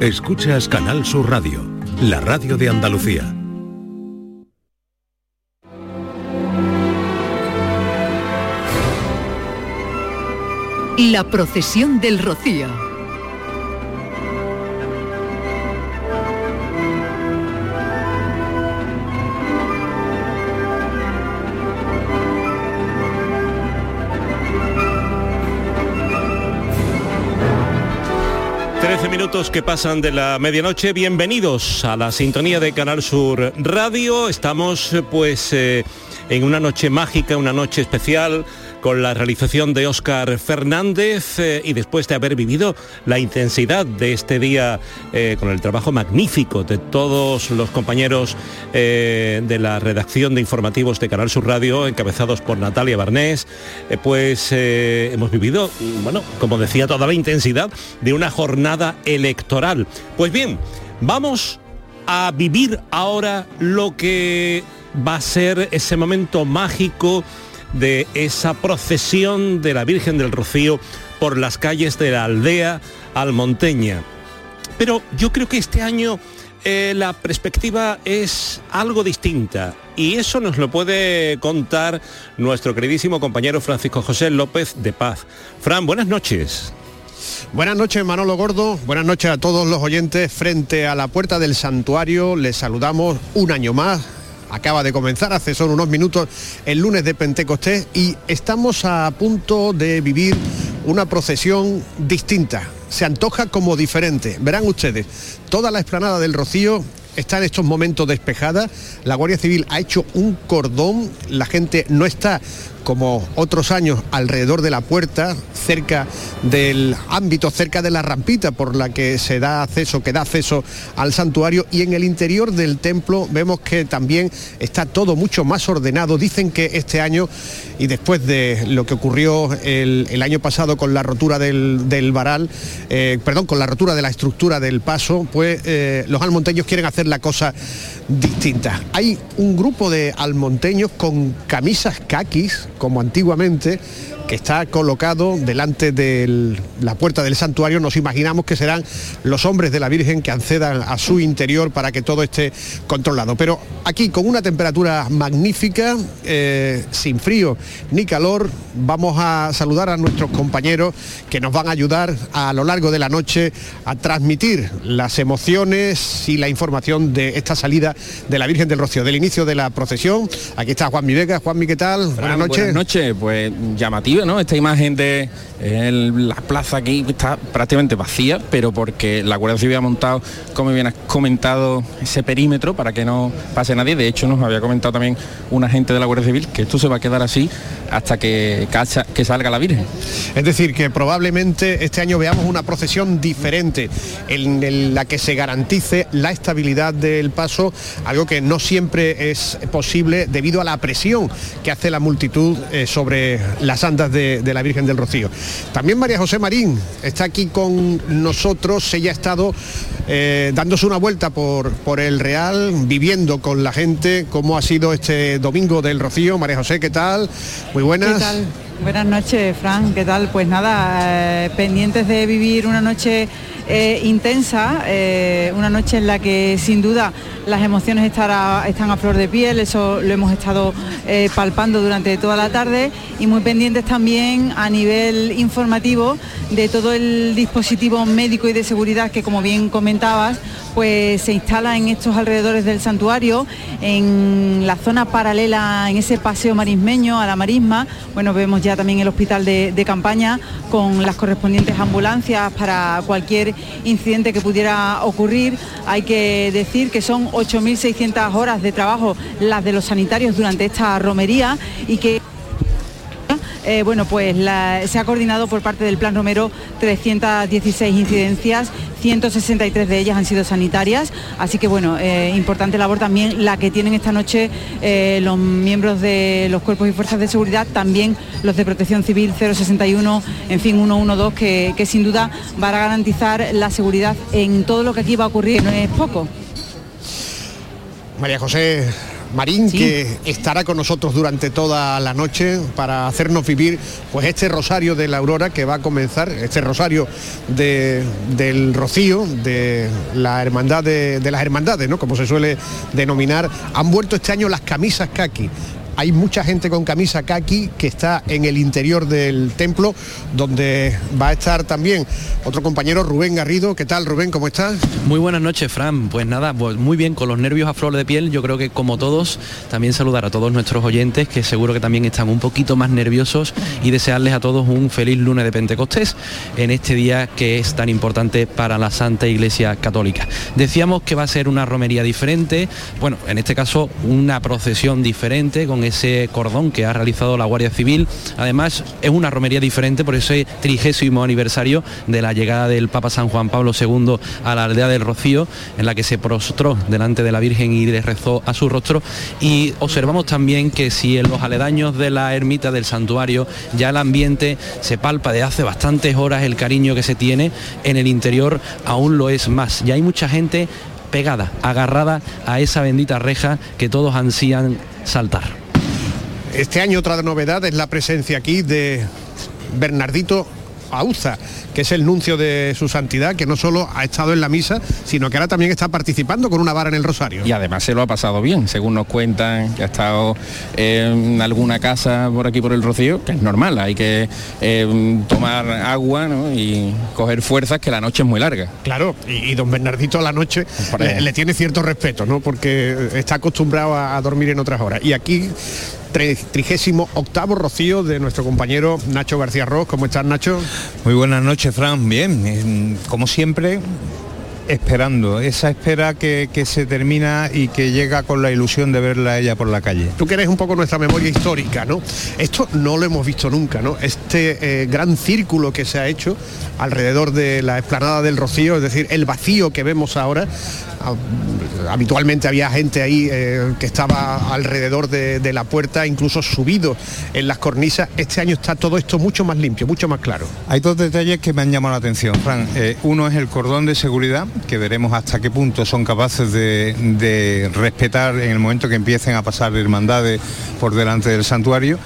Escuchas Canal Sur Radio, la radio de Andalucía. La procesión del Rocío. Minutos que pasan de la medianoche. Bienvenidos a la sintonía de Canal Sur Radio. Estamos pues eh, en una noche mágica, una noche especial con la realización de Óscar Fernández eh, y después de haber vivido la intensidad de este día eh, con el trabajo magnífico de todos los compañeros eh, de la redacción de informativos de Canal Sur Radio, encabezados por Natalia Barnés, pues hemos vivido, bueno, como decía, toda la intensidad de una jornada electoral. Pues bien, vamos a vivir ahora lo que va a ser ese momento mágico de esa procesión de la Virgen del Rocío por las calles de la aldea almonteña. Pero yo creo que este año eh, la perspectiva es algo distinta y eso nos lo puede contar nuestro queridísimo compañero Francisco José López de Paz. Fran, buenas noches. Buenas noches Manolo Gordo, buenas noches a todos los oyentes. Frente a la puerta del santuario les saludamos un año más. Acaba de comenzar hace solo unos minutos el lunes de Pentecostés y estamos a punto de vivir una procesión distinta. Se antoja como diferente. Verán ustedes, toda la explanada del Rocío está en estos momentos despejada. La Guardia Civil ha hecho un cordón. La gente no está como otros años alrededor de la puerta, cerca del ámbito, cerca de la rampita por la que se da acceso, que da acceso al santuario y en el interior del templo vemos que también está todo mucho más ordenado. Dicen que este año y después de lo que ocurrió el, año pasado con la rotura del, del varal, eh, perdón, con la rotura de la estructura del paso, pues eh, los almonteños quieren hacer la cosa distinta. Hay un grupo de almonteños con camisas caquis, como antiguamente, que está colocado delante de la puerta del santuario. Nos imaginamos que serán los hombres de la Virgen que accedan a su interior para que todo esté controlado. Pero aquí, con una temperatura magnífica, eh, sin frío ni calor, vamos a saludar a nuestros compañeros que nos van a ayudar a lo largo de la noche a transmitir las emociones y la información de esta salida de la Virgen del Rocío, del inicio de la procesión. Aquí está Juan Mi Vega. Juan ¿qué tal? Buenas noches. Buenas noches, pues llamativo ¿no? Esta imagen de la plaza aquí está prácticamente vacía, pero porque la Guardia Civil ha montado, como bien has comentado, ese perímetro para que no pase nadie. De hecho, nos había comentado también un agente de la Guardia Civil que esto se va a quedar así hasta que, salga la Virgen. Es decir, que probablemente este año veamos una procesión diferente en la que se garantice la estabilidad del paso, algo que no siempre es posible debido a la presión que hace la multitud eh, sobre las andas de, de la Virgen del Rocío. También María José Marín está aquí con nosotros, ella ha estado eh, dándose una vuelta por, por el Real, viviendo con la gente, cómo ha sido este domingo del Rocío. María José, ¿qué tal? Muy buenas. ¿Qué tal? Buenas noches, Fran. ¿Qué tal? Pues nada, eh, pendientes de vivir una noche intensa, eh, una noche en la que sin duda las emociones están a flor de piel, eso lo hemos estado eh, palpando durante toda la tarde y muy pendientes también a nivel informativo de todo el dispositivo médico y de seguridad que como bien comentabas, pues se instala en estos alrededores del santuario, en la zona paralela, en ese paseo marismeño a la marisma. Bueno, vemos ya también el hospital de campaña con las correspondientes ambulancias para cualquier incidente que pudiera ocurrir. Hay que decir que son 8.600 horas de trabajo las de los sanitarios durante esta romería y que eh, bueno, pues se ha coordinado por parte del Plan Romero 316 incidencias, 163 de ellas han sido sanitarias, así que bueno, eh, importante labor también la que tienen esta noche eh, los miembros de los cuerpos y fuerzas de seguridad, también los de Protección Civil 061, en fin, 112, que, que sin duda van a garantizar la seguridad en todo lo que aquí va a ocurrir, no es poco. María José, Marín, que estará con nosotros durante toda la noche para hacernos vivir pues este rosario de la aurora que va a comenzar, este rosario del rocío, de la hermandad de, de las hermandades, ¿no? Como se suele denominar. Han vuelto este año las camisas kaki hay mucha gente con camisa kaki que está en el interior del templo, donde va a estar también otro compañero, Rubén Garrido. ¿Qué tal, Rubén? ¿Cómo estás? Muy buenas noches, Fran. Pues nada, muy bien, con los nervios a flor de piel. Yo creo que como todos, también saludar a todos nuestros oyentes, que seguro que también están un poquito más nerviosos y desearles a todos un feliz lunes de Pentecostés en este día que es tan importante para la Santa Iglesia Católica. Decíamos que va a ser una romería diferente, bueno, en este caso una procesión diferente con ese cordón que ha realizado la Guardia Civil. Además, es una romería diferente por ese trigésimo aniversario de la llegada del Papa San Juan Pablo II a la aldea del Rocío, en la que se prostró delante de la Virgen y le rezó a su rostro. Y observamos también que si en los aledaños de la ermita del santuario ya el ambiente se palpa de hace bastantes horas el cariño que se tiene, en el interior aún lo es más. Ya hay mucha gente pegada, agarrada a esa bendita reja que todos ansían saltar. Este año otra novedad es la presencia aquí de Bernardito Auza, que es el nuncio de su santidad, que no solo ha estado en la misa, sino que ahora también está participando con una vara en el rosario. Y además se lo ha pasado bien, según nos cuentan, que ha estado en alguna casa por aquí por el Rocío, que es normal, hay que eh, tomar agua y coger fuerzas, que la noche es muy larga. Claro, y, don Bernardito a la noche le, tiene cierto respeto, ¿no? porque está acostumbrado a dormir en otras horas. Y aquí trigésimo octavo rocío de nuestro compañero Nacho García Ross. ¿Cómo estás, Nacho? Muy buenas noches, Fran. Bien, como siempre, esperando, esa espera que, se termina y que llega con la ilusión de verla a ella por la calle. Tú que eres un poco nuestra memoria histórica, ¿no? Esto no lo hemos visto nunca, ¿no? Este eh, gran círculo que se ha hecho alrededor de la explanada del Rocío, es decir, el vacío que vemos ahora, habitualmente había gente ahí eh, que estaba alrededor de, la puerta, incluso subido en las cornisas. Este año está todo esto mucho más limpio, mucho más claro. Hay dos detalles que me han llamado la atención, Fran. Eh, uno es el cordón de seguridad, que veremos hasta qué punto son capaces de, respetar en el momento que empiecen a pasar hermandades por delante del santuario.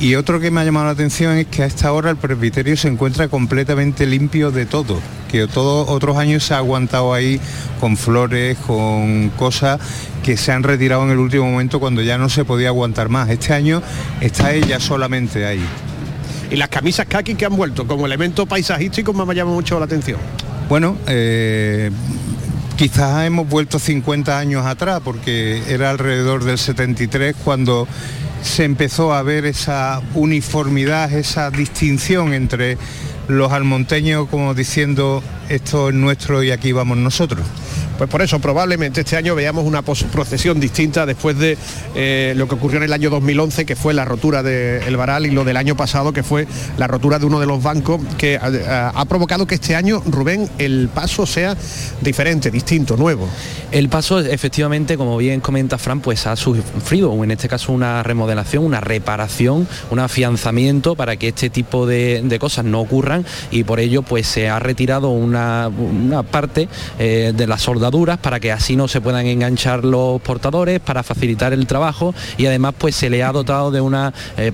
Y otro que me ha llamado la atención es que a esta hora el presbiterio se encuentra completamente limpio de todo, que todos otros años se ha aguantado ahí con flores, con cosas que se han retirado en el último momento cuando ya no se podía aguantar más. Este año está ella solamente ahí. Y las camisas kaki que han vuelto como elemento paisajístico me ha llamado mucho la atención. Bueno, eh, quizás hemos vuelto 50 años atrás porque era alrededor del 73 cuando se empezó a ver esa uniformidad, esa distinción entre los almonteños como diciendo esto es nuestro y aquí vamos nosotros. Pues por eso probablemente este año veamos una procesión distinta después de eh, lo que ocurrió en el año 2011, que fue la rotura del varal, y lo del año pasado, que fue la rotura de uno de los bancos, que eh, ha, provocado que este año, Rubén, el paso sea diferente, distinto, nuevo. El paso, efectivamente, como bien comenta Fran, pues ha sufrido, en este caso, una remodelación, una reparación, un afianzamiento para que este tipo de, cosas no ocurran y por ello pues se ha retirado una, parte eh, de la soldaduras para que así no se puedan enganchar los portadores, para facilitar el trabajo y además pues se le ha dotado de una, eh,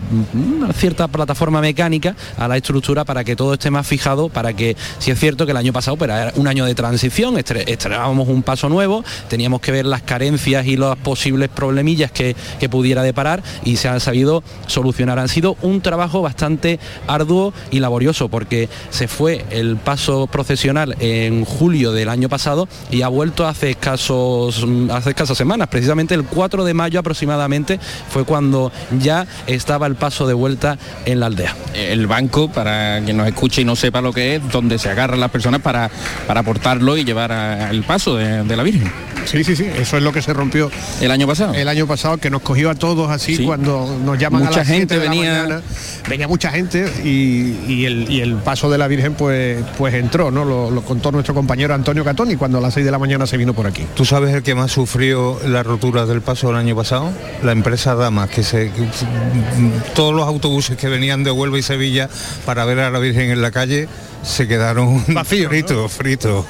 cierta plataforma mecánica a la estructura para que todo esté más fijado, para que, si es cierto que el año pasado pero era un año de transición, estrenábamos un paso nuevo, teníamos que ver las carencias y los posibles problemillas que, que pudiera deparar y se han sabido solucionar. Han sido un trabajo bastante arduo y laborioso porque se fue el paso procesional en julio del año pasado y ha vuelto hace escasos hace escasas semanas, precisamente el 4 de mayo aproximadamente fue cuando ya estaba el paso de vuelta en la aldea. El banco, para quien nos escuche y no sepa lo que es, donde se agarran las personas para, para aportarlo y llevar el paso de, la Virgen. Sí, sí, sí, eso es lo que se rompió el año pasado. El año pasado que nos cogió a todos así cuando nos llaman mucha a la gente venía, venía mucha gente y, el, paso de la Virgen pues pues entró, ¿no? Lo, lo contó nuestro compañero Antonio Catoni cuando a las 6 de la mañana se vino por aquí. ¿Tú sabes el que más sufrió la rotura del paso el año pasado? La empresa Damas, que se todos los autobuses que venían de Huelva y Sevilla para ver a la Virgen en la calle se quedaron vacíos, fritos, fritos.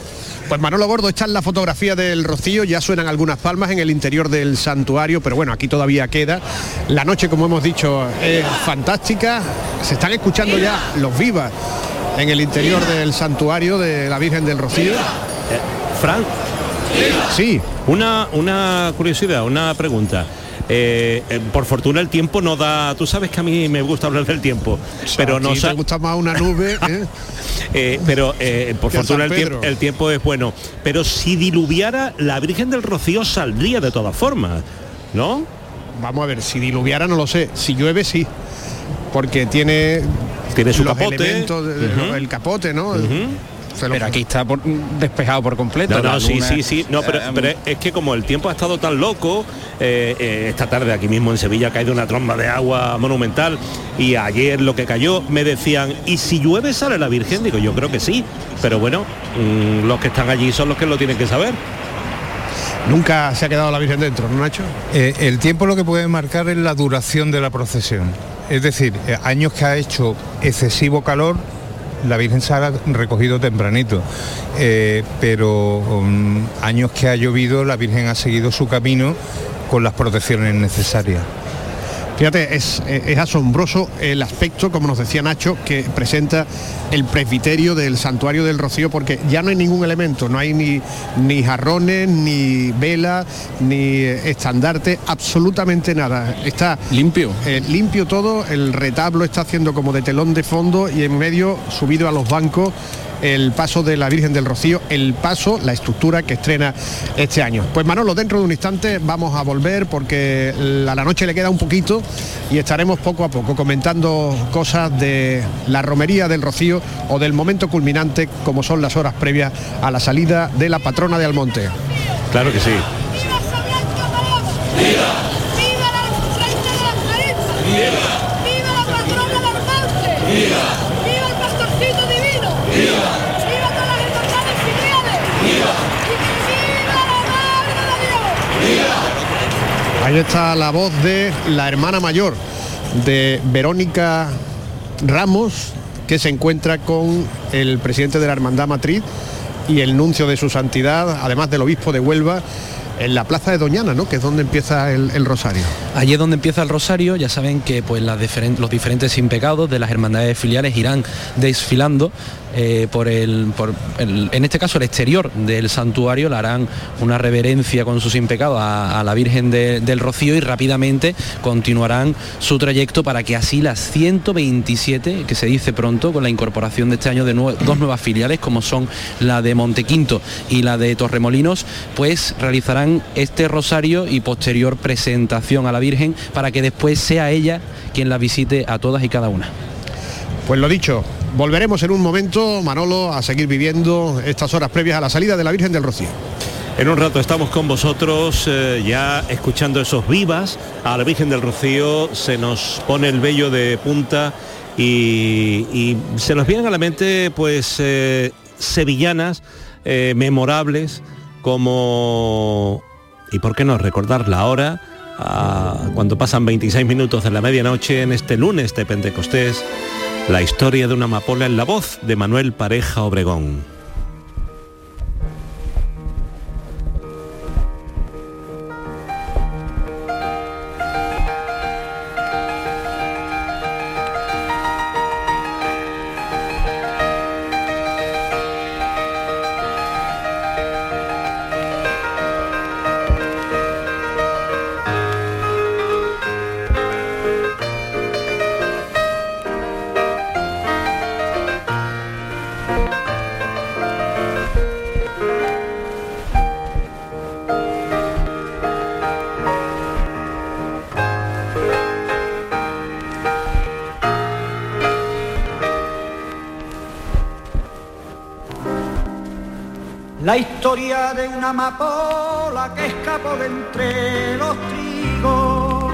Pues Manolo Gordo, esta es la fotografía del Rocío, ya suenan algunas palmas en el interior del santuario, pero bueno, aquí todavía queda. La noche, como hemos dicho, es fantástica. Se están escuchando ya los vivas en el interior del santuario de la Virgen del Rocío. Eh, Fran, Sí, una, una curiosidad, una pregunta. Eh, eh, por fortuna el tiempo no da. Tú sabes que a mí me gusta hablar del tiempo, pero no te gusta más una nube. ¿eh? Pero por fortuna el tiempo, el tiempo es bueno. Pero si diluviara, la Virgen del Rocío saldría de todas formas, ¿no? Vamos a ver, si diluviara no lo sé, si llueve sí, porque tiene Tiene su los capote. elementos el capote, ¿no? Pero aquí está por- despejado por completo. No, no, sí, sí, sí. No, pero, eh, pero es que como el tiempo ha estado tan loco, eh, eh, esta tarde aquí mismo en Sevilla ha caído una tromba de agua monumental y ayer lo que cayó me decían, ¿y si llueve sale la Virgen? Digo, yo creo que sí. Pero bueno, mm, los que están allí son los que lo tienen que saber. Nunca se ha quedado la Virgen dentro, ¿no, Nacho? Eh, el tiempo lo que puede marcar es la duración de la procesión. Es decir, años que ha hecho excesivo calor, la Virgen se ha recogido tempranito. Eh, pero um, años que ha llovido, la Virgen ha seguido su camino con las protecciones necesarias. Fíjate, es, es asombroso el aspecto, como nos decía Nacho, que presenta el presbiterio del santuario del Rocío, porque ya no hay ningún elemento, no hay ni, ni jarrones, ni vela, ni eh, estandarte, absolutamente nada. Está Limpio. eh, limpio todo, el retablo está haciendo como de telón de fondo y en medio, subido a los bancos, el paso de la Virgen del Rocío, el paso, la estructura que estrena este año. Pues Manolo, dentro de un instante vamos a volver porque a la noche le queda un poquito y estaremos poco a poco comentando cosas de la romería del Rocío o del momento culminante como son las horas previas a la salida de la patrona de Almonte. Claro que sí. ¡Viva! ¡Viva! ¡Viva la de patrona del Almonte! ¡Viva! ¡Viva el pastorcito divino! ¡Viva Ahí está la voz de la hermana mayor de Verónica Ramos, que se encuentra con el presidente de la Hermandad Matriz y el nuncio de su santidad, además del obispo de Huelva, en la plaza de Doñana, ¿no? que es donde empieza el, rosario. Allí es donde empieza el rosario, ya saben que pues, los diferentes impecados de las hermandades filiales irán desfilando eh, por, el, por el- en este caso el exterior del santuario, le harán una reverencia con sus impecados a, a la Virgen de- del Rocío y rápidamente continuarán su trayecto para que así las 127, que se dice pronto, con la incorporación de este año de dos nuevas filiales como son la de Montequinto y la de Torremolinos, pues realizarán este rosario y posterior presentación a la Virgen para que después sea ella quien la visite a todas y cada una. Pues lo dicho, volveremos en un momento, Manolo, a seguir viviendo estas horas previas a la salida de la Virgen del Rocío. En un rato estamos con vosotros eh, ya escuchando esos vivas. A la Virgen del Rocío se nos pone el vello de punta y, se nos vienen a la mente pues eh, sevillanas eh, memorables como... ¿Y por qué no recordarla ahora? ah, cuando pasan 26 minutos de la medianoche en este lunes de Pentecostés, la historia de una amapola en la voz de Manuel Pareja Obregón. Una amapola que escapó de entre los trigos,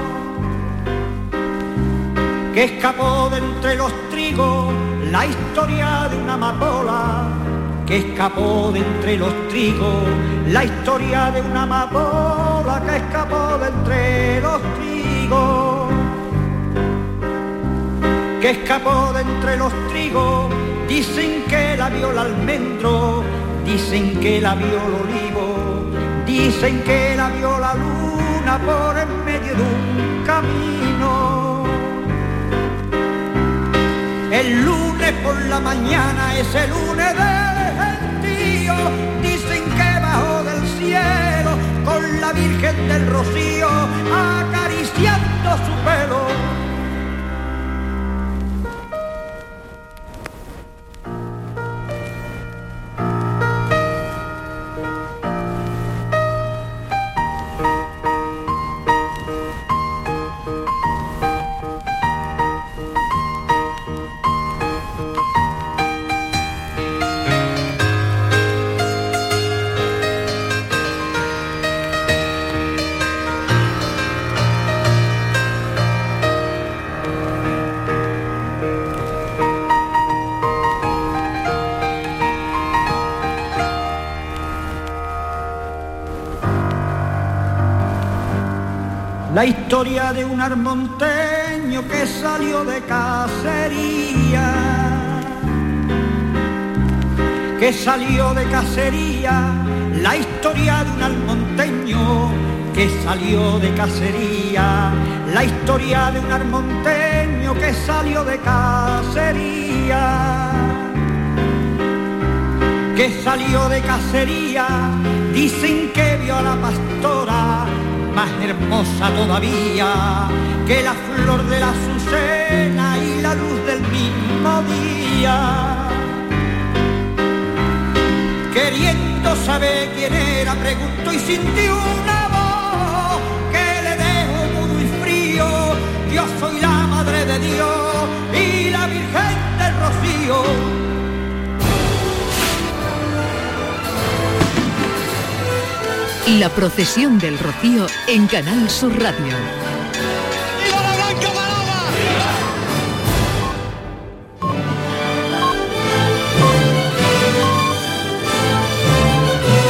que escapó de entre los trigos, la historia de una amapola. Que escapó de entre los trigos, la historia de una amapola que escapó de entre los trigos. Que escapó de entre los trigos, dicen que la vio el almendro, dicen que la vio el olivo, dicen que la vio la luna por en medio de un camino. El lunes por la mañana es el lunes del gentío, dicen que bajo del cielo con la Virgen del Rocío acariciando su pelo de un armonteño que salió de cacería, que salió de cacería, la historia de un armonteño que salió de cacería, la historia de un armonteño que salió de cacería, que salió de cacería, dicen que vio a la pastora más hermosa todavía que la flor de la azucena y la luz del mismo día. Queriendo saber quién era, preguntó y sintió una voz que le dejó mudo y frío. Yo soy la madre de Dios y la Virgen del Rocío. La procesión del Rocío en Canal Sur Radio.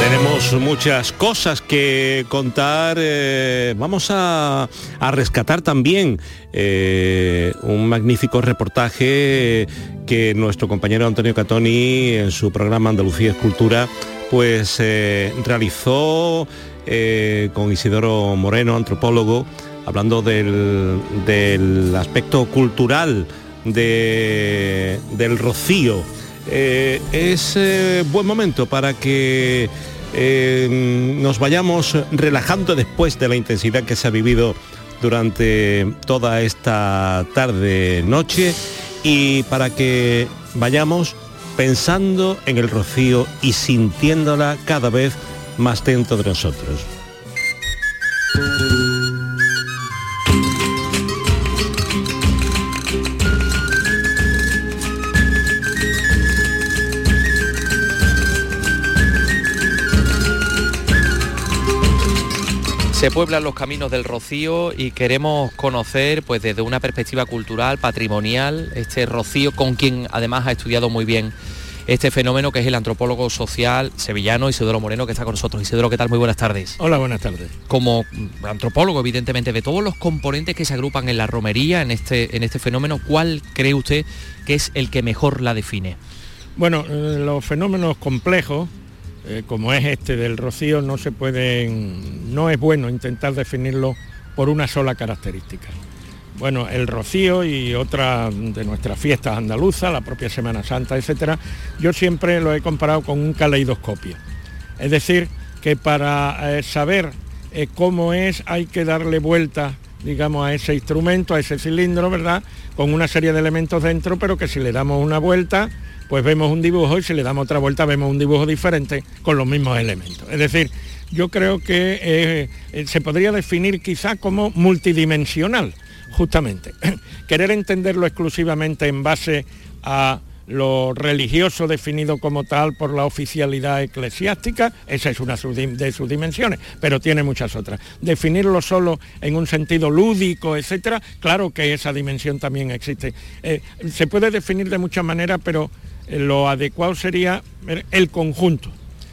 Tenemos muchas cosas que contar. eh, vamos a, a rescatar también eh, un magnífico reportaje que nuestro compañero Antonio Catoni en su programa Andalucía Escultura pues eh, realizó eh, con Isidoro Moreno, antropólogo, hablando del, del aspecto cultural de- del rocío. Eh, es buen momento para que nos vayamos relajando después de la intensidad que se ha vivido durante toda esta tarde noche y para que vayamos pensando en el rocío y sintiéndola cada vez más dentro de nosotros. Se pueblan los caminos del Rocío y queremos conocer, pues desde una perspectiva cultural, patrimonial, este Rocío con quien además ha estudiado muy bien este fenómeno que es el antropólogo social sevillano Isidoro Moreno que está con nosotros. Isidoro, ¿qué tal? Muy buenas tardes. Hola, buenas tardes. Como antropólogo, evidentemente, de todos los componentes que se agrupan en la romería, en este, en este fenómeno, ¿cuál cree usted que es el que mejor la define? Bueno, eh, los fenómenos complejos, eh, como es este del rocío, no se pueden, no es bueno intentar definirlo por una sola característica. Bueno, el rocío y otras de nuestras fiestas andaluzas, la propia Semana Santa, etcétera, yo siempre lo he comparado con un caleidoscopio. Es decir, que para eh, saber eh, cómo es hay que darle vuelta, digamos, a ese instrumento, a ese cilindro, ¿verdad? Con una serie de elementos dentro, pero que si le damos una vuelta, pues vemos un dibujo y si le damos otra vuelta vemos un dibujo diferente con los mismos elementos. Es decir, yo creo que eh, eh, se podría definir quizá como multidimensional, justamente. Querer entenderlo exclusivamente en base a lo religioso definido como tal por la oficialidad eclesiástica, esa es una de sus dimensiones, pero tiene muchas otras. Definirlo solo en un sentido lúdico, etcétera, claro que esa dimensión también existe. Eh, se puede definir de muchas maneras, pero lo adecuado sería ver el conjunto.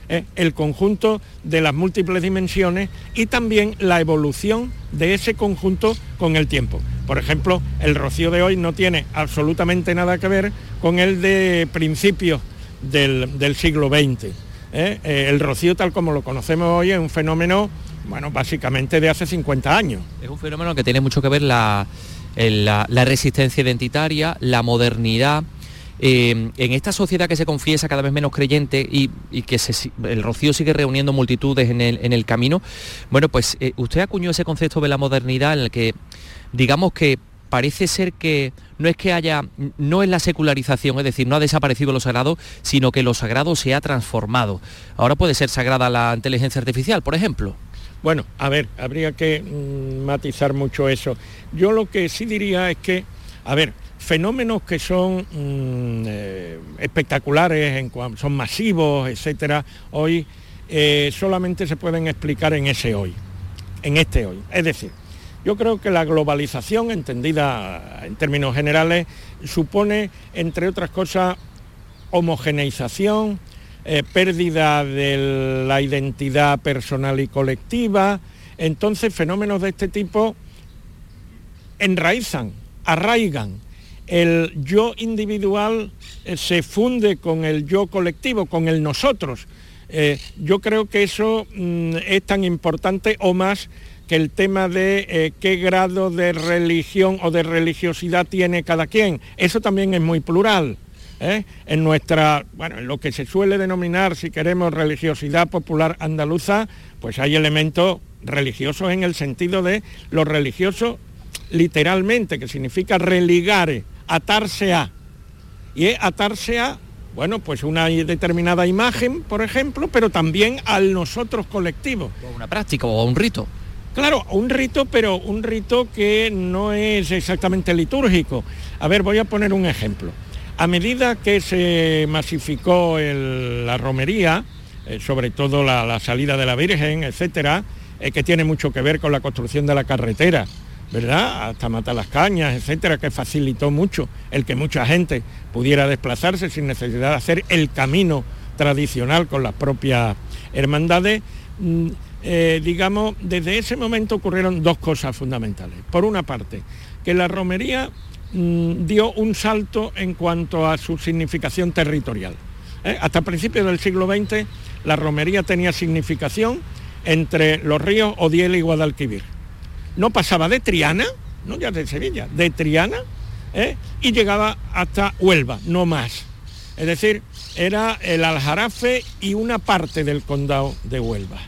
¿eh? el conjunto de las múltiples dimensiones y también la evolución de ese conjunto con el tiempo. Por ejemplo, el rocío de hoy no tiene absolutamente nada que ver con el de principios del, del siglo XX. ¿eh? Eh, el rocío tal como lo conocemos hoy es un fenómeno, bueno, básicamente de hace 50 años. Es un fenómeno que tiene mucho que ver la, la resistencia identitaria, la modernidad. Eh, en esta sociedad que se confiesa cada vez menos creyente y, que el rocío sigue reuniendo multitudes en el, en el camino, bueno, pues eh, usted acuñó ese concepto de la modernidad en el que, digamos que parece ser que no es que haya, no es la secularización, es decir, no ha desaparecido lo sagrado, sino que lo sagrado se ha transformado. Ahora puede ser sagrada la inteligencia artificial, por ejemplo. Bueno, a ver, habría que mm, matizar mucho eso. Yo lo que sí diría es que, a ver, fenómenos que son mm, eh, espectaculares, son masivos, etcétera, hoy eh, solamente se pueden explicar en ese hoy, en este hoy. Es decir, yo creo que la globalización, entendida en términos generales, supone, entre otras cosas, homogeneización, eh, pérdida de la identidad personal y colectiva. Entonces, fenómenos de este tipo enraizan, arraigan. El yo individual eh, se funde con el yo colectivo, con el nosotros. Eh, yo creo que eso mm, es tan importante o más que el tema de eh, qué grado de religión o de religiosidad tiene cada quien. Eso también es muy plural. En nuestra, bueno, en lo que se suele denominar, si queremos, religiosidad popular andaluza, pues hay elementos religiosos en el sentido de lo religioso literalmente, que significa religare, atarse a. Y es atarse a, bueno, pues una determinada imagen, por ejemplo, pero también al nosotros colectivo. O una práctica o un rito. Claro, un rito, pero un rito que no es exactamente litúrgico. A ver, voy a poner un ejemplo. A medida que se masificó el- la romería, eh, sobre todo la, la salida de la Virgen, etcétera, eh, que tiene mucho que ver con la construcción de la carretera, ¿verdad? Hasta matar las cañas, etcétera, que facilitó mucho el que mucha gente pudiera desplazarse sin necesidad de hacer el camino tradicional con las propias hermandades. Mm, eh, digamos, desde ese momento ocurrieron dos cosas fundamentales. Por una parte, que la romería mm, dio un salto en cuanto a su significación territorial. ¿eh? Hasta principios del siglo XX, la romería tenía significación entre los ríos Odiel y Guadalquivir. No pasaba de Triana, no ya de Sevilla, de Triana, ¿eh? y llegaba hasta Huelva, no más. Es decir, era el Aljarafe y una parte del condado de Huelva.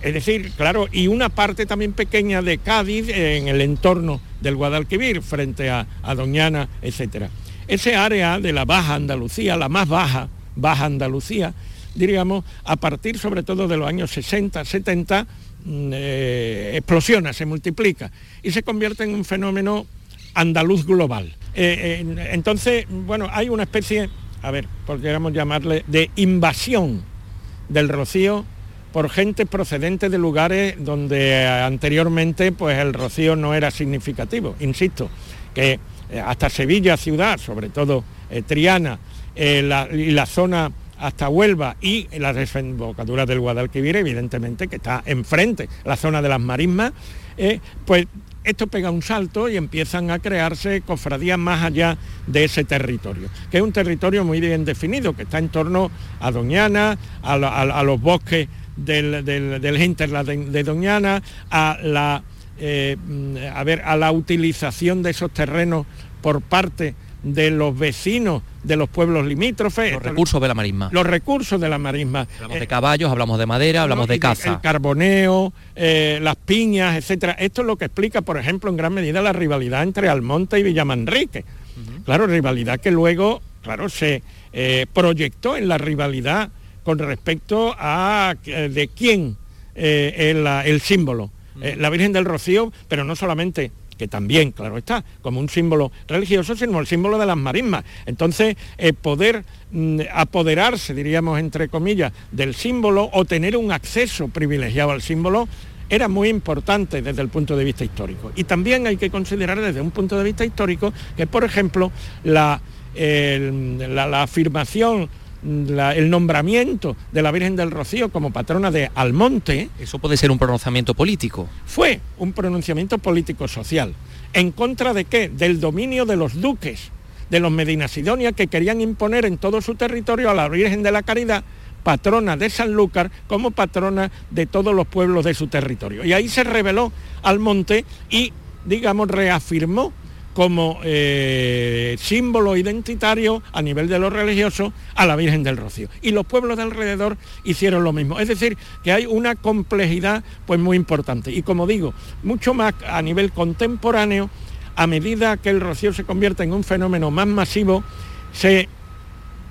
Es decir, claro, y una parte también pequeña de Cádiz en el entorno del Guadalquivir, frente a, a Doñana, etc. Ese área de la Baja Andalucía, la más baja, Baja Andalucía, diríamos, a partir sobre todo de los años 60, 70, mm, eh, explosiona, se multiplica y se convierte en un fenómeno andaluz global. Eh, en- entonces, bueno, hay una especie, a ver, podríamos llamarle, de invasión del rocío por gente procedente de lugares donde anteriormente pues el rocío no era significativo. Insisto, que eh, hasta Sevilla ciudad, sobre todo Triana, y la zona hasta Huelva y la desembocadura del Guadalquivir, evidentemente que está enfrente, la zona de las marismas, eh, pues esto pega un salto y empiezan a crearse cofradías más allá de ese territorio, que es un territorio muy bien definido, que está en torno a Doñana, a, los bosques del, del, del hinterland de, de Doñana, a la, eh, mm, a, ver, a la utilización de esos terrenos por parte de los vecinos de los pueblos limítrofes. Los recursos de la marisma. Los recursos de la marisma. Hablamos de caballos, hablamos de madera, hablamos de caza. El carboneo, eh, las piñas, etcétera. Esto es lo que explica, por ejemplo, en gran medida la rivalidad entre Almonte y Villamanrique. Claro, rivalidad que luego, claro, se eh, proyectó en la rivalidad con respecto a eh, de quién la- el símbolo. La Virgen del Rocío, pero no solamente que también, claro está, como un símbolo religioso, sino el símbolo de las marismas. Entonces, eh, poder mm, apoderarse, diríamos, entre comillas, del símbolo o tener un acceso privilegiado al símbolo, era muy importante desde el punto de vista histórico. Y también hay que considerar desde un punto de vista histórico que, por ejemplo, la, la afirmación, la- el nombramiento de la Virgen del Rocío como patrona de Almonte, Eso puede ser un pronunciamiento político. fue un pronunciamiento político-social. ¿En contra de qué? Del dominio de los duques, de los Medina Sidonia, que querían imponer en todo su territorio a la Virgen de la Caridad patrona de Sanlúcar como patrona de todos los pueblos de su territorio. Y ahí se reveló al monte y, digamos, reafirmó como eh, símbolo identitario a nivel de lo religioso a la Virgen del Rocío. Y los pueblos de alrededor hicieron lo mismo. Es decir, que hay una complejidad pues muy importante. Y como digo, mucho más a nivel contemporáneo, a medida que el Rocío se convierte en un fenómeno más masivo, se,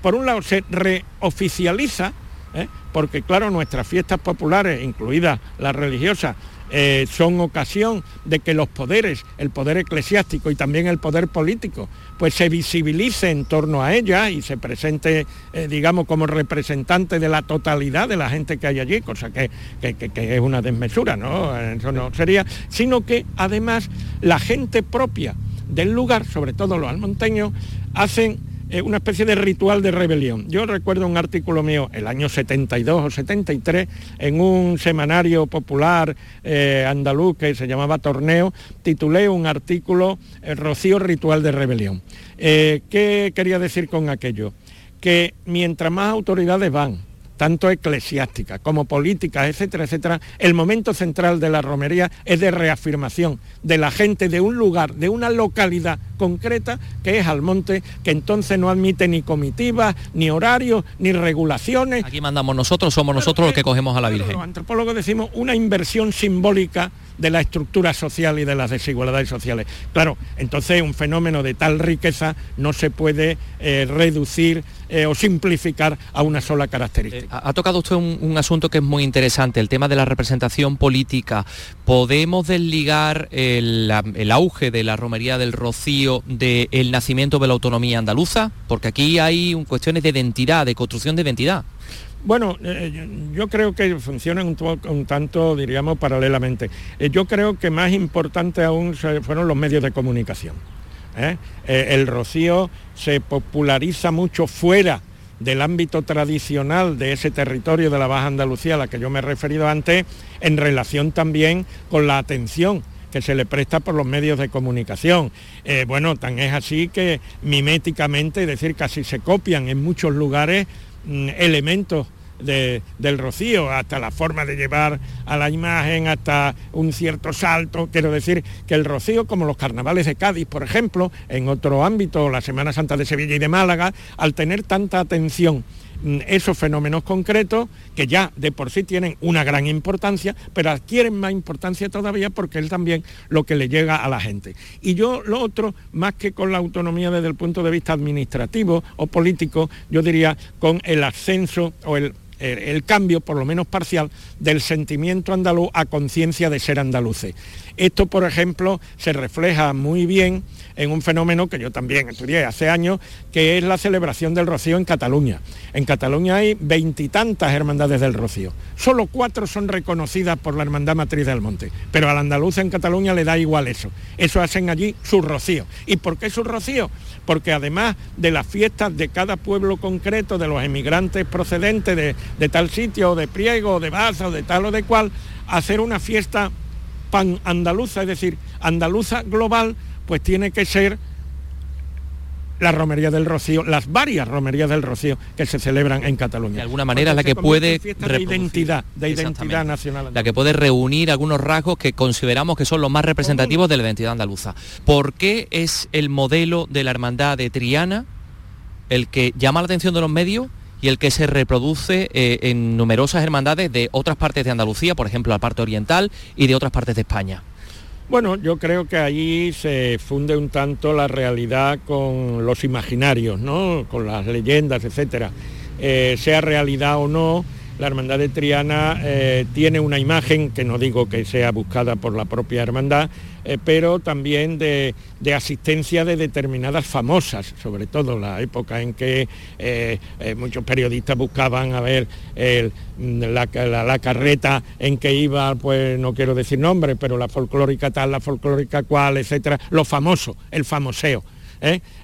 por un lado, se reoficializa, ¿eh? porque claro, nuestras fiestas populares, incluidas las religiosas, eh, son ocasión de que los poderes, el poder eclesiástico y también el poder político, pues se visibilice en torno a ella y se presente, eh, digamos, como representante de la totalidad de la gente que hay allí, cosa que, que, es una desmesura, ¿no? Eso no sería, sino que además la gente propia del lugar, sobre todo los almonteños, hacen eh, una especie de ritual de rebelión. Yo recuerdo un artículo mío, el año 72 o 73, en un semanario popular eh, andaluz que se llamaba Torneo, titulé un artículo el Rocío Ritual de Rebelión. Eh, ¿Qué quería decir con aquello? Que mientras más autoridades van, tanto eclesiásticas como políticas, etcétera, etcétera, el momento central de la romería es de reafirmación de la gente de un lugar, de una localidad concreta que es Almonte, que entonces no admite ni comitivas, ni horarios, ni regulaciones. Aquí mandamos nosotros, somos nosotros los que cogemos a la Virgen. Los antropólogos decimos una inversión simbólica de la estructura social y de las desigualdades sociales. Claro, entonces un fenómeno de tal riqueza no se puede eh, reducir eh, o simplificar a una sola característica. Eh, ha tocado usted un, asunto que es muy interesante, el tema de la representación política. ¿Podemos desligar el, auge de la romería del Rocío del nacimiento de la autonomía andaluza? Porque aquí hay cuestiones de identidad, de construcción de identidad. Bueno, eh, yo creo que funcionan un, tanto, diríamos, paralelamente. Eh, yo creo que más importante aún fueron los medios de comunicación. ¿eh? el rocío se populariza mucho fuera del ámbito tradicional de ese territorio de la Baja Andalucía a la que yo me he referido antes, en relación también con la atención que se le presta por los medios de comunicación. bueno, tan es así que miméticamente, es decir, casi se copian en muchos lugares Mm, elementos del rocío, hasta la forma de llevar a la imagen, hasta un cierto salto. Quiero decir que el rocío, como los carnavales de Cádiz, por ejemplo, en otro ámbito, la Semana Santa de Sevilla y de Málaga, al tener tanta atención esos fenómenos concretos que ya de por sí tienen una gran importancia, pero adquieren más importancia todavía porque es también lo que le llega a la gente. Y yo lo otro, más que con la autonomía desde el punto de vista administrativo o político, yo diría con el ascenso o el el, cambio, por lo menos parcial, del sentimiento andaluz a conciencia de ser andaluces. Esto, por ejemplo, se refleja muy bien en un fenómeno que yo también estudié hace años, que es la celebración del Rocío en Cataluña. En Cataluña hay veintitantas hermandades del Rocío. Solo cuatro son reconocidas por la Hermandad Matriz del Monte, pero al andaluz en Cataluña le da igual eso. Eso hacen allí su Rocío. ¿Y por qué su Rocío? Porque además de las fiestas de cada pueblo concreto, de los emigrantes procedentes de, de tal sitio, de Priego, de Baza, de tal o de cual, hacer una fiesta pan andaluza, es decir, andaluza global, pues tiene que ser la romería del Rocío, las varias romerías del Rocío que se celebran en Cataluña. De alguna manera la que puede de identidad, de identidad nacional. La que puede reunir algunos rasgos que consideramos que son los más representativos de la identidad andaluza. ¿Por qué es el modelo de la hermandad de Triana el que llama la atención de los medios? Y el que se reproduce eh, en numerosas hermandades de otras partes de Andalucía, por ejemplo, la parte oriental y de otras partes de España. Bueno, yo creo que allí se funde un tanto la realidad con los imaginarios, ¿no? con las leyendas, etcétera. Eh, sea realidad o no, la Hermandad de Triana eh, tiene una imagen, que no digo que sea buscada por la propia hermandad, eh, pero también de, asistencia de determinadas famosas, sobre todo la época en que eh, muchos periodistas buscaban a ver la, la, carreta en que iba, pues no quiero decir nombre, pero la folclórica tal, la folclórica cual, etcétera, lo famoso, el famoseo.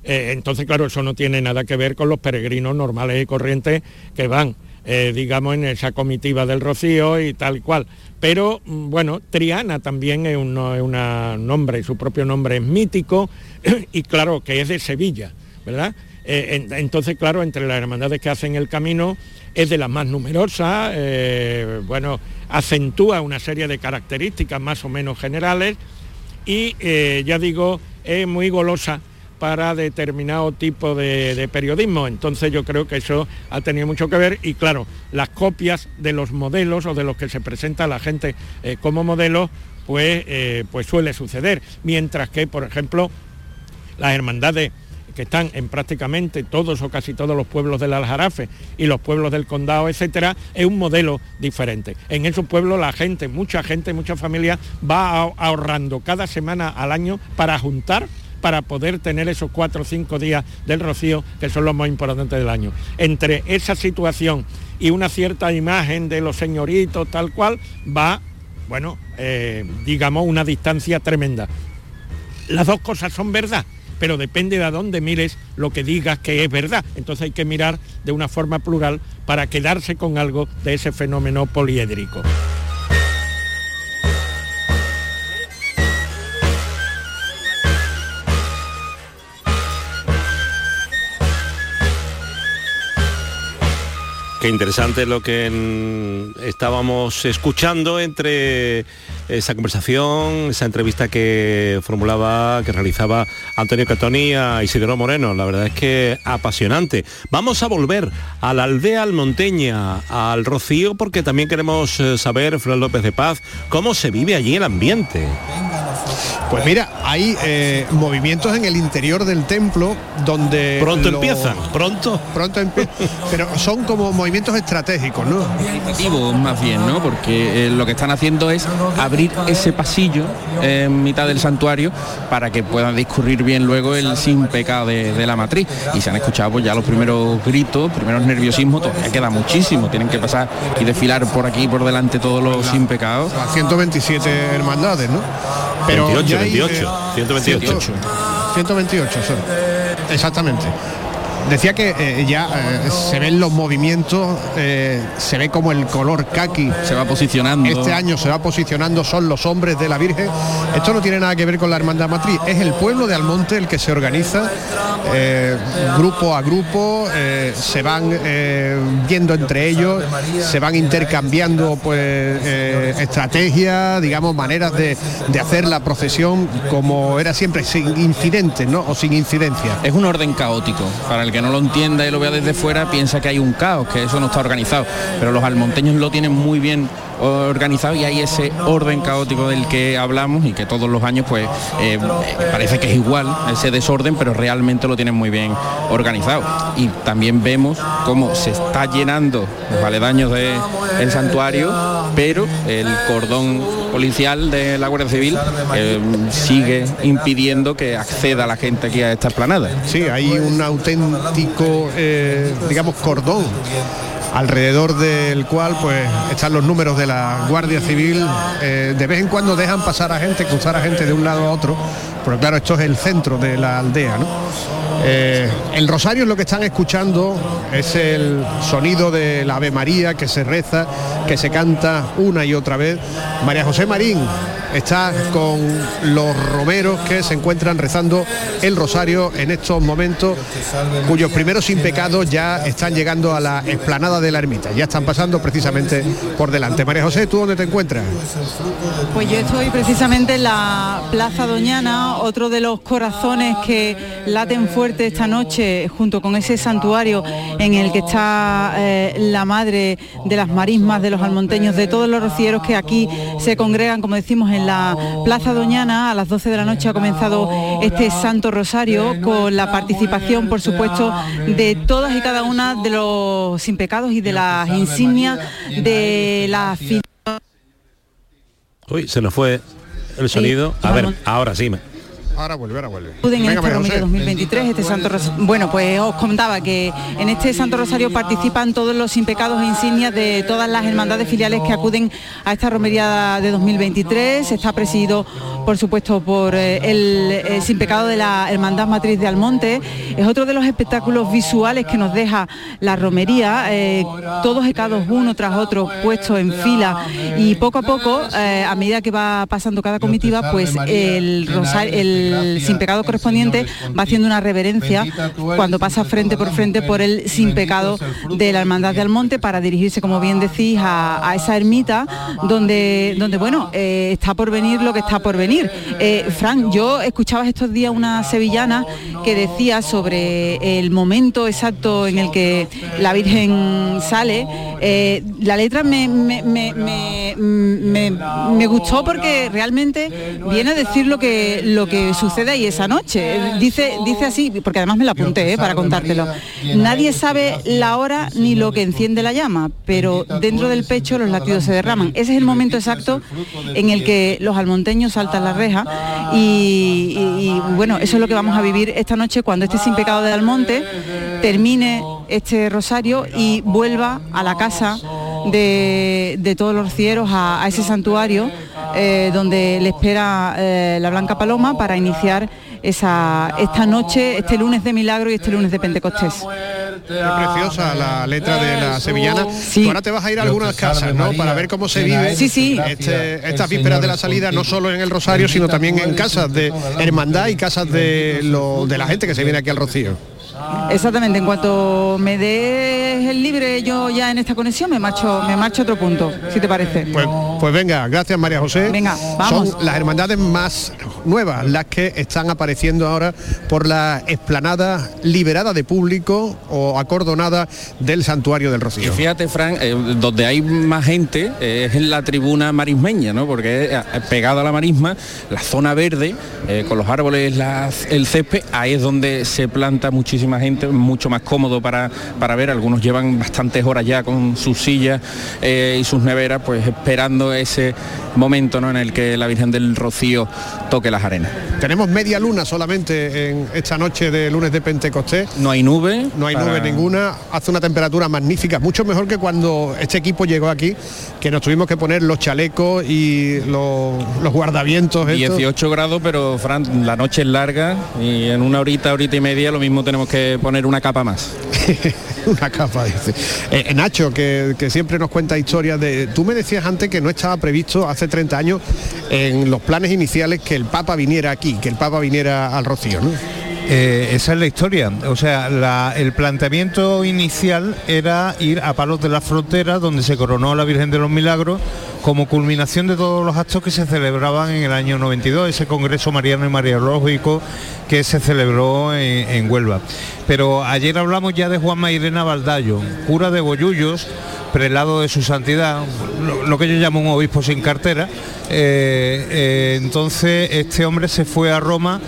entonces, claro, eso no tiene nada que ver con los peregrinos normales y corrientes que van eh, digamos, en esa comitiva del Rocío y tal cual. Pero mm, bueno, Triana también es un, nombre, su propio nombre es mítico y claro que es de Sevilla, ¿verdad? Eh, en- entonces, claro, entre las hermandades que hacen el camino es de las más numerosas, eh, bueno, acentúa una serie de características más o menos generales y ya digo, es muy golosa para determinado tipo de, periodismo. Entonces yo creo que eso ha tenido mucho que ver y claro, las copias de los modelos o de los que se presenta la gente eh, como modelos, pues, eh, pues suele suceder. Mientras que, por ejemplo, las hermandades que están en prácticamente todos o casi todos los pueblos del Aljarafe y los pueblos del condado, etcétera, es un modelo diferente. En esos pueblos la gente, mucha gente, mucha familia va ahorrando cada semana al año para juntar para poder tener esos cuatro o cinco días del rocío que son los más importantes del año. Entre esa situación y una cierta imagen de los señoritos tal cual va, bueno, eh, digamos una distancia tremenda las dos cosas son verdad, pero depende de a dónde mires lo que digas que es verdad. Entonces hay que mirar de una forma plural para quedarse con algo de ese fenómeno poliédrico. Qué interesante lo que estábamos escuchando entre esa conversación, esa entrevista que formulaba, que realizaba Antonio Catoni a Isidoro Moreno. La verdad es que apasionante. Vamos a volver a la aldea almonteña, al Rocío, porque también queremos eh, saber, Fran López de Paz, cómo se vive allí el ambiente. Pues mira, hay eh, movimientos en el interior del templo donde... Pronto lo- empiezan, pronto. Pronto empiezan, pero son como movimientos estratégicos, ¿no? Más bien, ¿no? Porque eh, lo que están haciendo es abrir ese pasillo en mitad del santuario para que puedan discurrir bien luego el sin pecado de, de la matriz. Y se han escuchado pues, ya los primeros gritos, primeros nerviosismos, todavía queda muchísimo. Tienen que pasar y desfilar por aquí, por delante todos los sin pecados. A 127 hermandades, ¿no? 28, ya hay, 28, eh, 128. 128 son. Exactamente. Decía que eh, ya eh, se ven los movimientos, eh, se ve como el color kaki se va posicionando. Este año se va posicionando, son los hombres de la Virgen. Esto no tiene nada que ver con la Hermandad Matriz, es el pueblo de Almonte el que se organiza grupo a grupo, se van viendo entre ellos, se van intercambiando pues estrategias, digamos, maneras de, de hacer la procesión como era siempre, sin incidentes, ¿no? O sin incidencia. Es un orden caótico. Para el que no lo entienda y lo vea desde fuera, piensa que hay un caos, que eso no está organizado. Pero los almonteños lo tienen muy bien organizado y hay ese orden caótico del que hablamos y que todos los años pues eh, parece que es igual ese desorden pero realmente lo tienen muy bien organizado y también vemos cómo se está llenando los aledaños del santuario pero el cordón policial de la Guardia Civil eh, sigue impidiendo que acceda la gente aquí a esta esplanada. Sí, hay un auténtico, eh, digamos, cordón alrededor del cual pues están los números de la Guardia Civil. Eh, de vez en cuando dejan pasar a gente, cruzar a gente de un lado a otro, pero claro, esto es el centro de la aldea, ¿no? Eh, el rosario es lo que están escuchando, es el sonido de la Ave María que se reza, que se canta una y otra vez. María José Marín está con los romeros que se encuentran rezando el rosario en estos momentos, cuyos primeros sin pecados ya están llegando a la explanada de la ermita, ya están pasando precisamente por delante. María José, ¿tú dónde te encuentras? Pues yo estoy precisamente en la Plaza Doñana, otro de los corazones que laten fuerte esta noche, junto con ese santuario en el que está eh, la madre de las marismas, de los almonteños, de todos los rocieros que aquí se congregan, como decimos, en la Plaza Doñana. A las 12 de la noche ha comenzado este Santo Rosario con la participación, por supuesto, de todas y cada una de los sin pecados y de las insignias de la. Uy, se nos fue el sonido. A ver, ahora sí. Ahora vuelve, ahora vuelve. acuden en Venga, este María Romería José. 2023, este Santo. Bueno, pues os contaba que en este Santo Rosario participan todos los sin pecados e insignias de todas las hermandades filiales que acuden a esta romería de 2023. Está presidido, por supuesto, por eh, el, eh, sin pecado de la Hermandad Matriz de Almonte. Es otro de los espectáculos visuales que nos deja la romería, eh, todos pecados uno tras otro puestos en fila y poco a poco, eh, a medida que va pasando cada comitiva, pues el rosario, el el sin pecado correspondiente va haciendo una reverencia cuando pasa frente por frente por el sin pecado de la Hermandad de Almonte para dirigirse, como bien decís, a, a esa ermita donde, donde bueno, eh, está por venir lo que está por venir. Eh, Fran, yo escuchaba estos días una sevillana que decía sobre el momento exacto en el que la Virgen sale. Eh, la letra me- me- me- me gustó porque realmente viene a decir lo que, lo que sucede ahí esa noche. Dice, dice así, porque además me la apunté eh, para contártelo. Nadie sabe la hora ni lo que enciende la llama, pero dentro del pecho los latidos se derraman. Ese es el momento exacto en el que los almonteños saltan la reja y, y- y, bueno, eso es lo que vamos a vivir esta noche cuando este sin pecado de Almonte termine este rosario y vuelva a la casa de, de todos los rocieros, a, a ese santuario eh, donde le espera eh, la Blanca Paloma para iniciar esa, esta noche, este lunes de milagro y este lunes de Pentecostés. Qué preciosa la letra de la sevillana. Tú ahora te vas a ir a algunas casas, ¿no? Para ver cómo se vive Sí, sí. este- estas vísperas de la salida, no solo en el Rosario, sino también en casas de hermandad y casas de, lo- de la gente que se viene aquí al Rocío. Exactamente, en cuanto me des el libre yo ya en esta conexión me marcho, me marcho a otro punto, si te parece. Pues, pues venga, gracias María José. Venga, vamos. Son las hermandades más nuevas las que están apareciendo ahora por la explanada liberada de público o acordonada del santuario del Y Rocío. fíjate, Fran, eh, donde hay más gente eh, es en la tribuna marismeña, ¿no? Porque eh, pegado a la marisma, la zona verde, eh, con los árboles, las- el césped, ahí es donde se planta muchísima gente, mucho más cómodo para, para ver. Algunos llevan bastantes horas ya con sus sillas eh, y sus neveras, pues esperando ese momento ¿no? en el que la Virgen del Rocío toque las arenas. Tenemos media luna solamente en esta noche de lunes de Pentecostés. No hay nube. No hay para- nube ninguna, hace una temperatura magnífica, mucho mejor que cuando este equipo llegó aquí, que nos tuvimos que poner los chalecos y los, los guardavientos. estos. 18 grados, pero Fran, la noche es larga y en una horita, horita y media lo mismo tenemos que poner una capa más. una capa, dice. Eh, Nacho, que, que siempre nos cuenta historias de... Tú me decías antes que no estaba previsto hace 30 años en los planes iniciales que el Papa viniera aquí, que el Papa viniera al Rocío. Eh, esa es la historia. O sea, el planteamiento inicial era ir a Palos de la Frontera, donde se coronó la Virgen de los Milagros, como culminación de todos los actos que se celebraban en el año 92, ese Congreso Mariano y Mariológico que se celebró en, Huelva. Pero ayer hablamos ya de Juan Mairena Baldayo, cura de Bollullos, prelado de su santidad, lo, lo que yo llamo un obispo sin cartera. Eh, eh, entonces este hombre se fue a Roma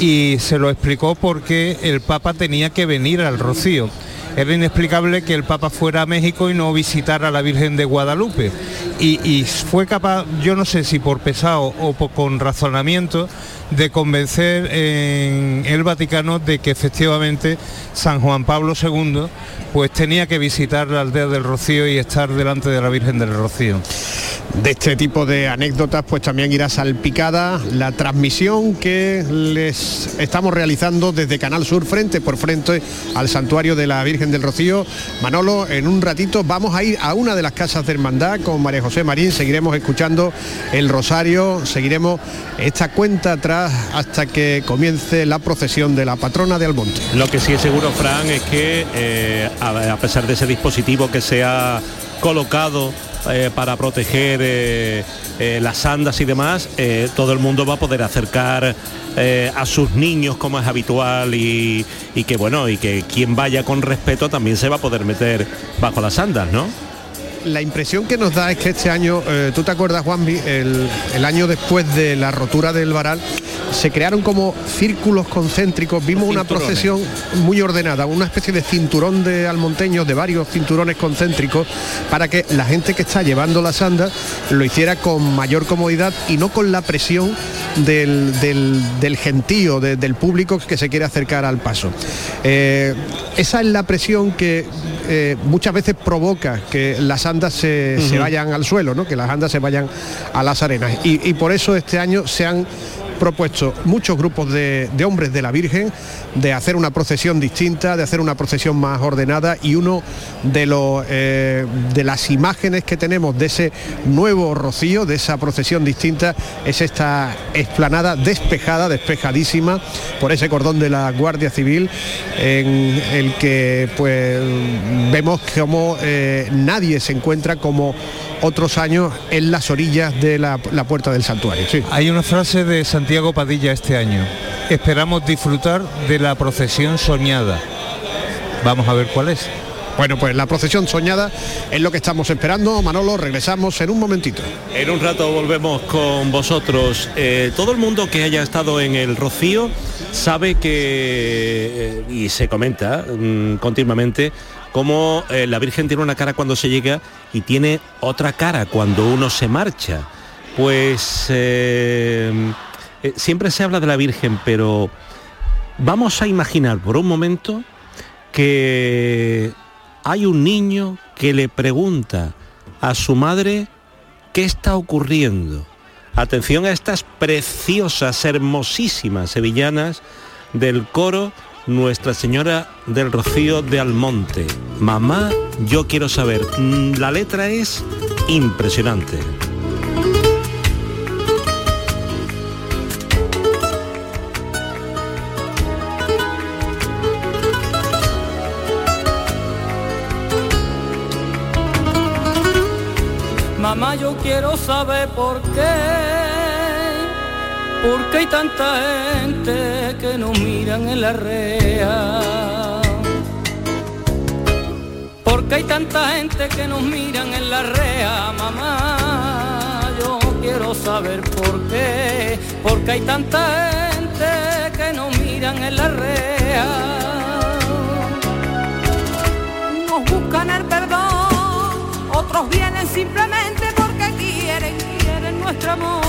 y se lo explicó porque el Papa tenía que venir al Rocío. Era inexplicable que el Papa fuera a México y no visitara a la Virgen de Guadalupe. Y, fue capaz, yo no sé si por pesado o por- con razonamiento, de convencer en el Vaticano de que efectivamente San Juan Pablo II pues tenía que visitar la aldea del Rocío y estar delante de la Virgen del Rocío. De este tipo de anécdotas pues también irá salpicada la transmisión que les estamos realizando desde Canal Sur frente por frente al santuario de la Virgen del Rocío. Manolo, en un ratito vamos a ir a una de las casas de hermandad con María José Marín, seguiremos escuchando el rosario, seguiremos esta cuenta atrás hasta que comience la procesión de la patrona de Almonte. Lo que sí es seguro, Fran, es que eh, a, a pesar de ese dispositivo que se ha colocado eh, para proteger eh, eh, las andas y demás, todo el mundo va a poder acercar a sus niños como es habitual y, que bueno, y que quien vaya con respeto también se va a poder meter bajo las andas, ¿no? La impresión que nos da es que este año, tú te acuerdas Juanvi, el, el año después de la rotura del varal, se crearon como círculos concéntricos, vimos una procesión muy ordenada, una especie de cinturón de almonteños, de varios cinturones concéntricos, para que la gente que está llevando las andas lo hiciera con mayor comodidad y no con la presión del, del- del gentío, de- del público que se quiere acercar al paso. Eh, esa es la presión que eh, muchas veces provoca que las andas se, se vayan al suelo, ¿no? que las andas se vayan a las arenas. Y, y por eso este año se han propuesto muchos grupos de, de hombres de la Virgen de hacer una procesión distinta, de hacer una procesión más ordenada y uno de los eh, de las imágenes que tenemos de ese nuevo rocío, de esa procesión distinta, es esta explanada despejada, despejadísima por ese cordón de la Guardia Civil, en el que pues vemos como eh, nadie se encuentra como otros años en las orillas de la, la puerta del santuario. Hay una frase de Santiago Padilla este año. Esperamos disfrutar de la procesión soñada. Vamos a ver cuál es. Bueno, pues la procesión soñada es lo que estamos esperando. Manolo, regresamos en un momentito. En un rato volvemos con vosotros. Eh, todo el mundo que haya estado en el Rocío sabe que, eh, y se comenta mm, continuamente, cómo eh, la Virgen tiene una cara cuando se llega y tiene otra cara cuando uno se marcha. Pues eh, eh, siempre se habla de la Virgen, pero vamos a imaginar por un momento que hay un niño que le pregunta a su madre qué está ocurriendo. Atención a estas preciosas, hermosísimas sevillanas del coro Nuestra Señora del Rocío de Almonte. Mamá, yo quiero saber. Mm, La letra es impresionante. Mamá, yo quiero saber por qué, por qué hay tanta gente que nos miran en la rea. ¿Por qué hay tanta gente que nos miran en la rea, mamá? Yo quiero saber por qué, porque hay tanta gente que nos miran en la rea. Unos buscan el perdón, otros vienen simplemente quieren, quieren nuestro amor.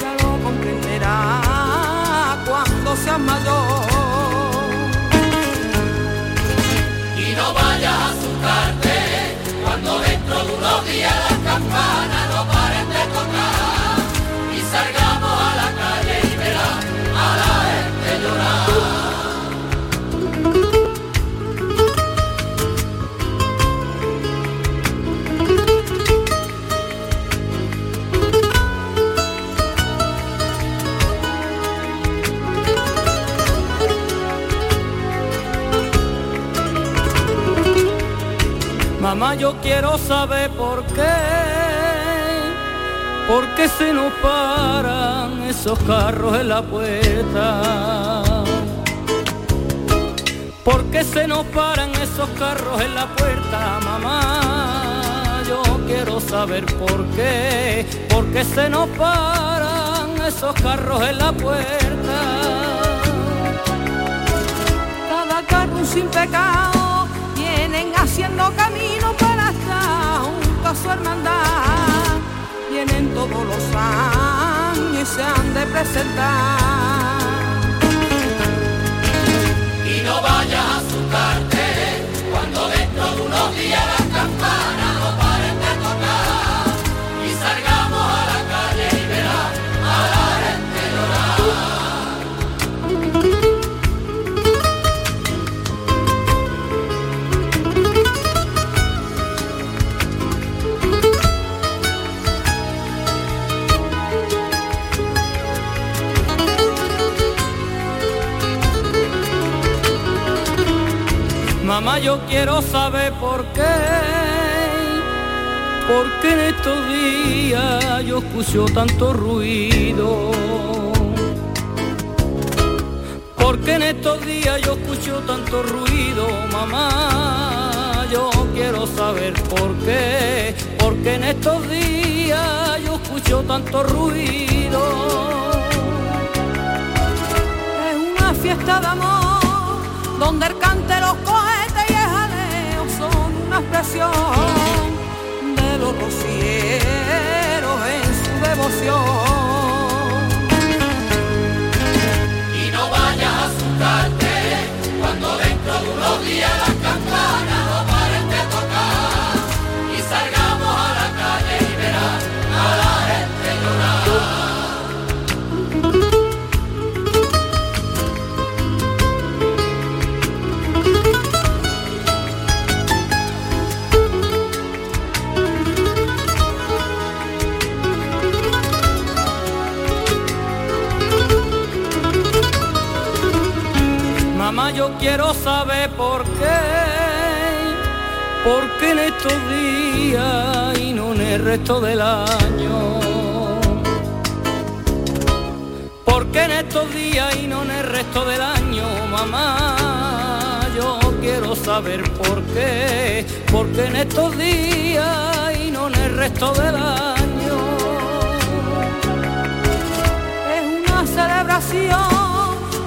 Ya lo comprenderá cuando seas mayor. Y no vayas a asustarte cuando dentro de unos días las campanas Mamá, yo quiero saber por qué, por qué se nos paran esos carros en la puerta. ¿Por qué se nos paran esos carros en la puerta, mamá? Yo quiero saber por qué, por qué se nos paran esos carros en la puerta. Cada carro sin pecado vienen haciendo camino su hermandad. Vienen todos los años y se han de presentar. Y no vayas a asustarte cuando dentro de unos días yo quiero saber por qué, porque en estos días yo escucho tanto ruido. Porque en estos días yo escucho tanto ruido, mamá. Yo quiero saber por qué, porque en estos días yo escucho tanto ruido. Es una fiesta de amor donde de los rocieros en su devoción. Quiero saber por qué, porque en estos días y no en el resto del año. Porque en estos días y no en el resto del año, mamá, yo quiero saber por qué, porque en estos días y no en el resto del año. Es una celebración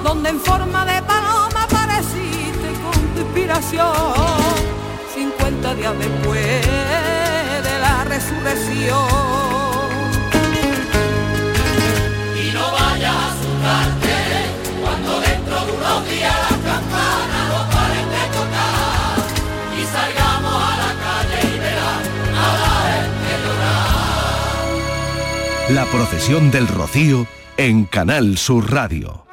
donde en forma de inspiración. 50 días después de la resurrección. Y no vayas a asustarte cuando dentro de unos días las campanas no paren de tocar y salgamos a la calle y verás a la gente llorar. La procesión del Rocío en Canal Sur Radio.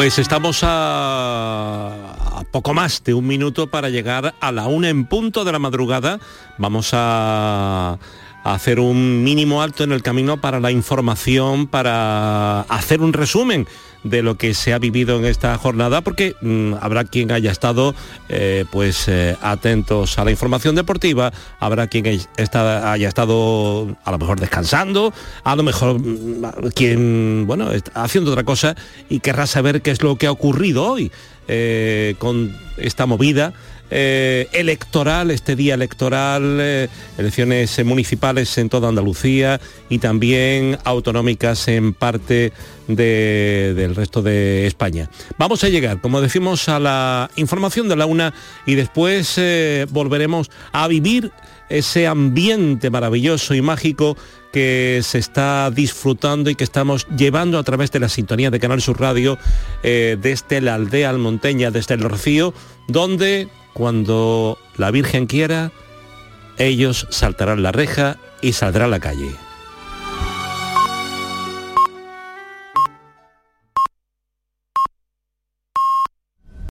Pues estamos a, poco más de un minuto para llegar a la una en punto de la madrugada. Vamos a hacer un mínimo alto en el camino para la información, para hacer un resumen de lo que se ha vivido en esta jornada, porque mm, habrá quien haya estado eh, pues eh, atentos a la información deportiva, habrá quien haya estado a lo mejor descansando, a lo mejor mm, quien bueno está haciendo otra cosa y querrá saber qué es lo que ha ocurrido hoy eh, con esta movida electoral, este día electoral, elecciones municipales en toda Andalucía y también autonómicas en parte de- del resto de España. Vamos a llegar, como decimos, a la información de la una y después eh, volveremos a vivir ese ambiente maravilloso y mágico que se está disfrutando y que estamos llevando a través de la sintonía de Canal Sur Radio eh, desde la aldea almonteña, desde el Rocío, donde cuando la Virgen quiera, ellos saltarán la reja y saldrán a la calle.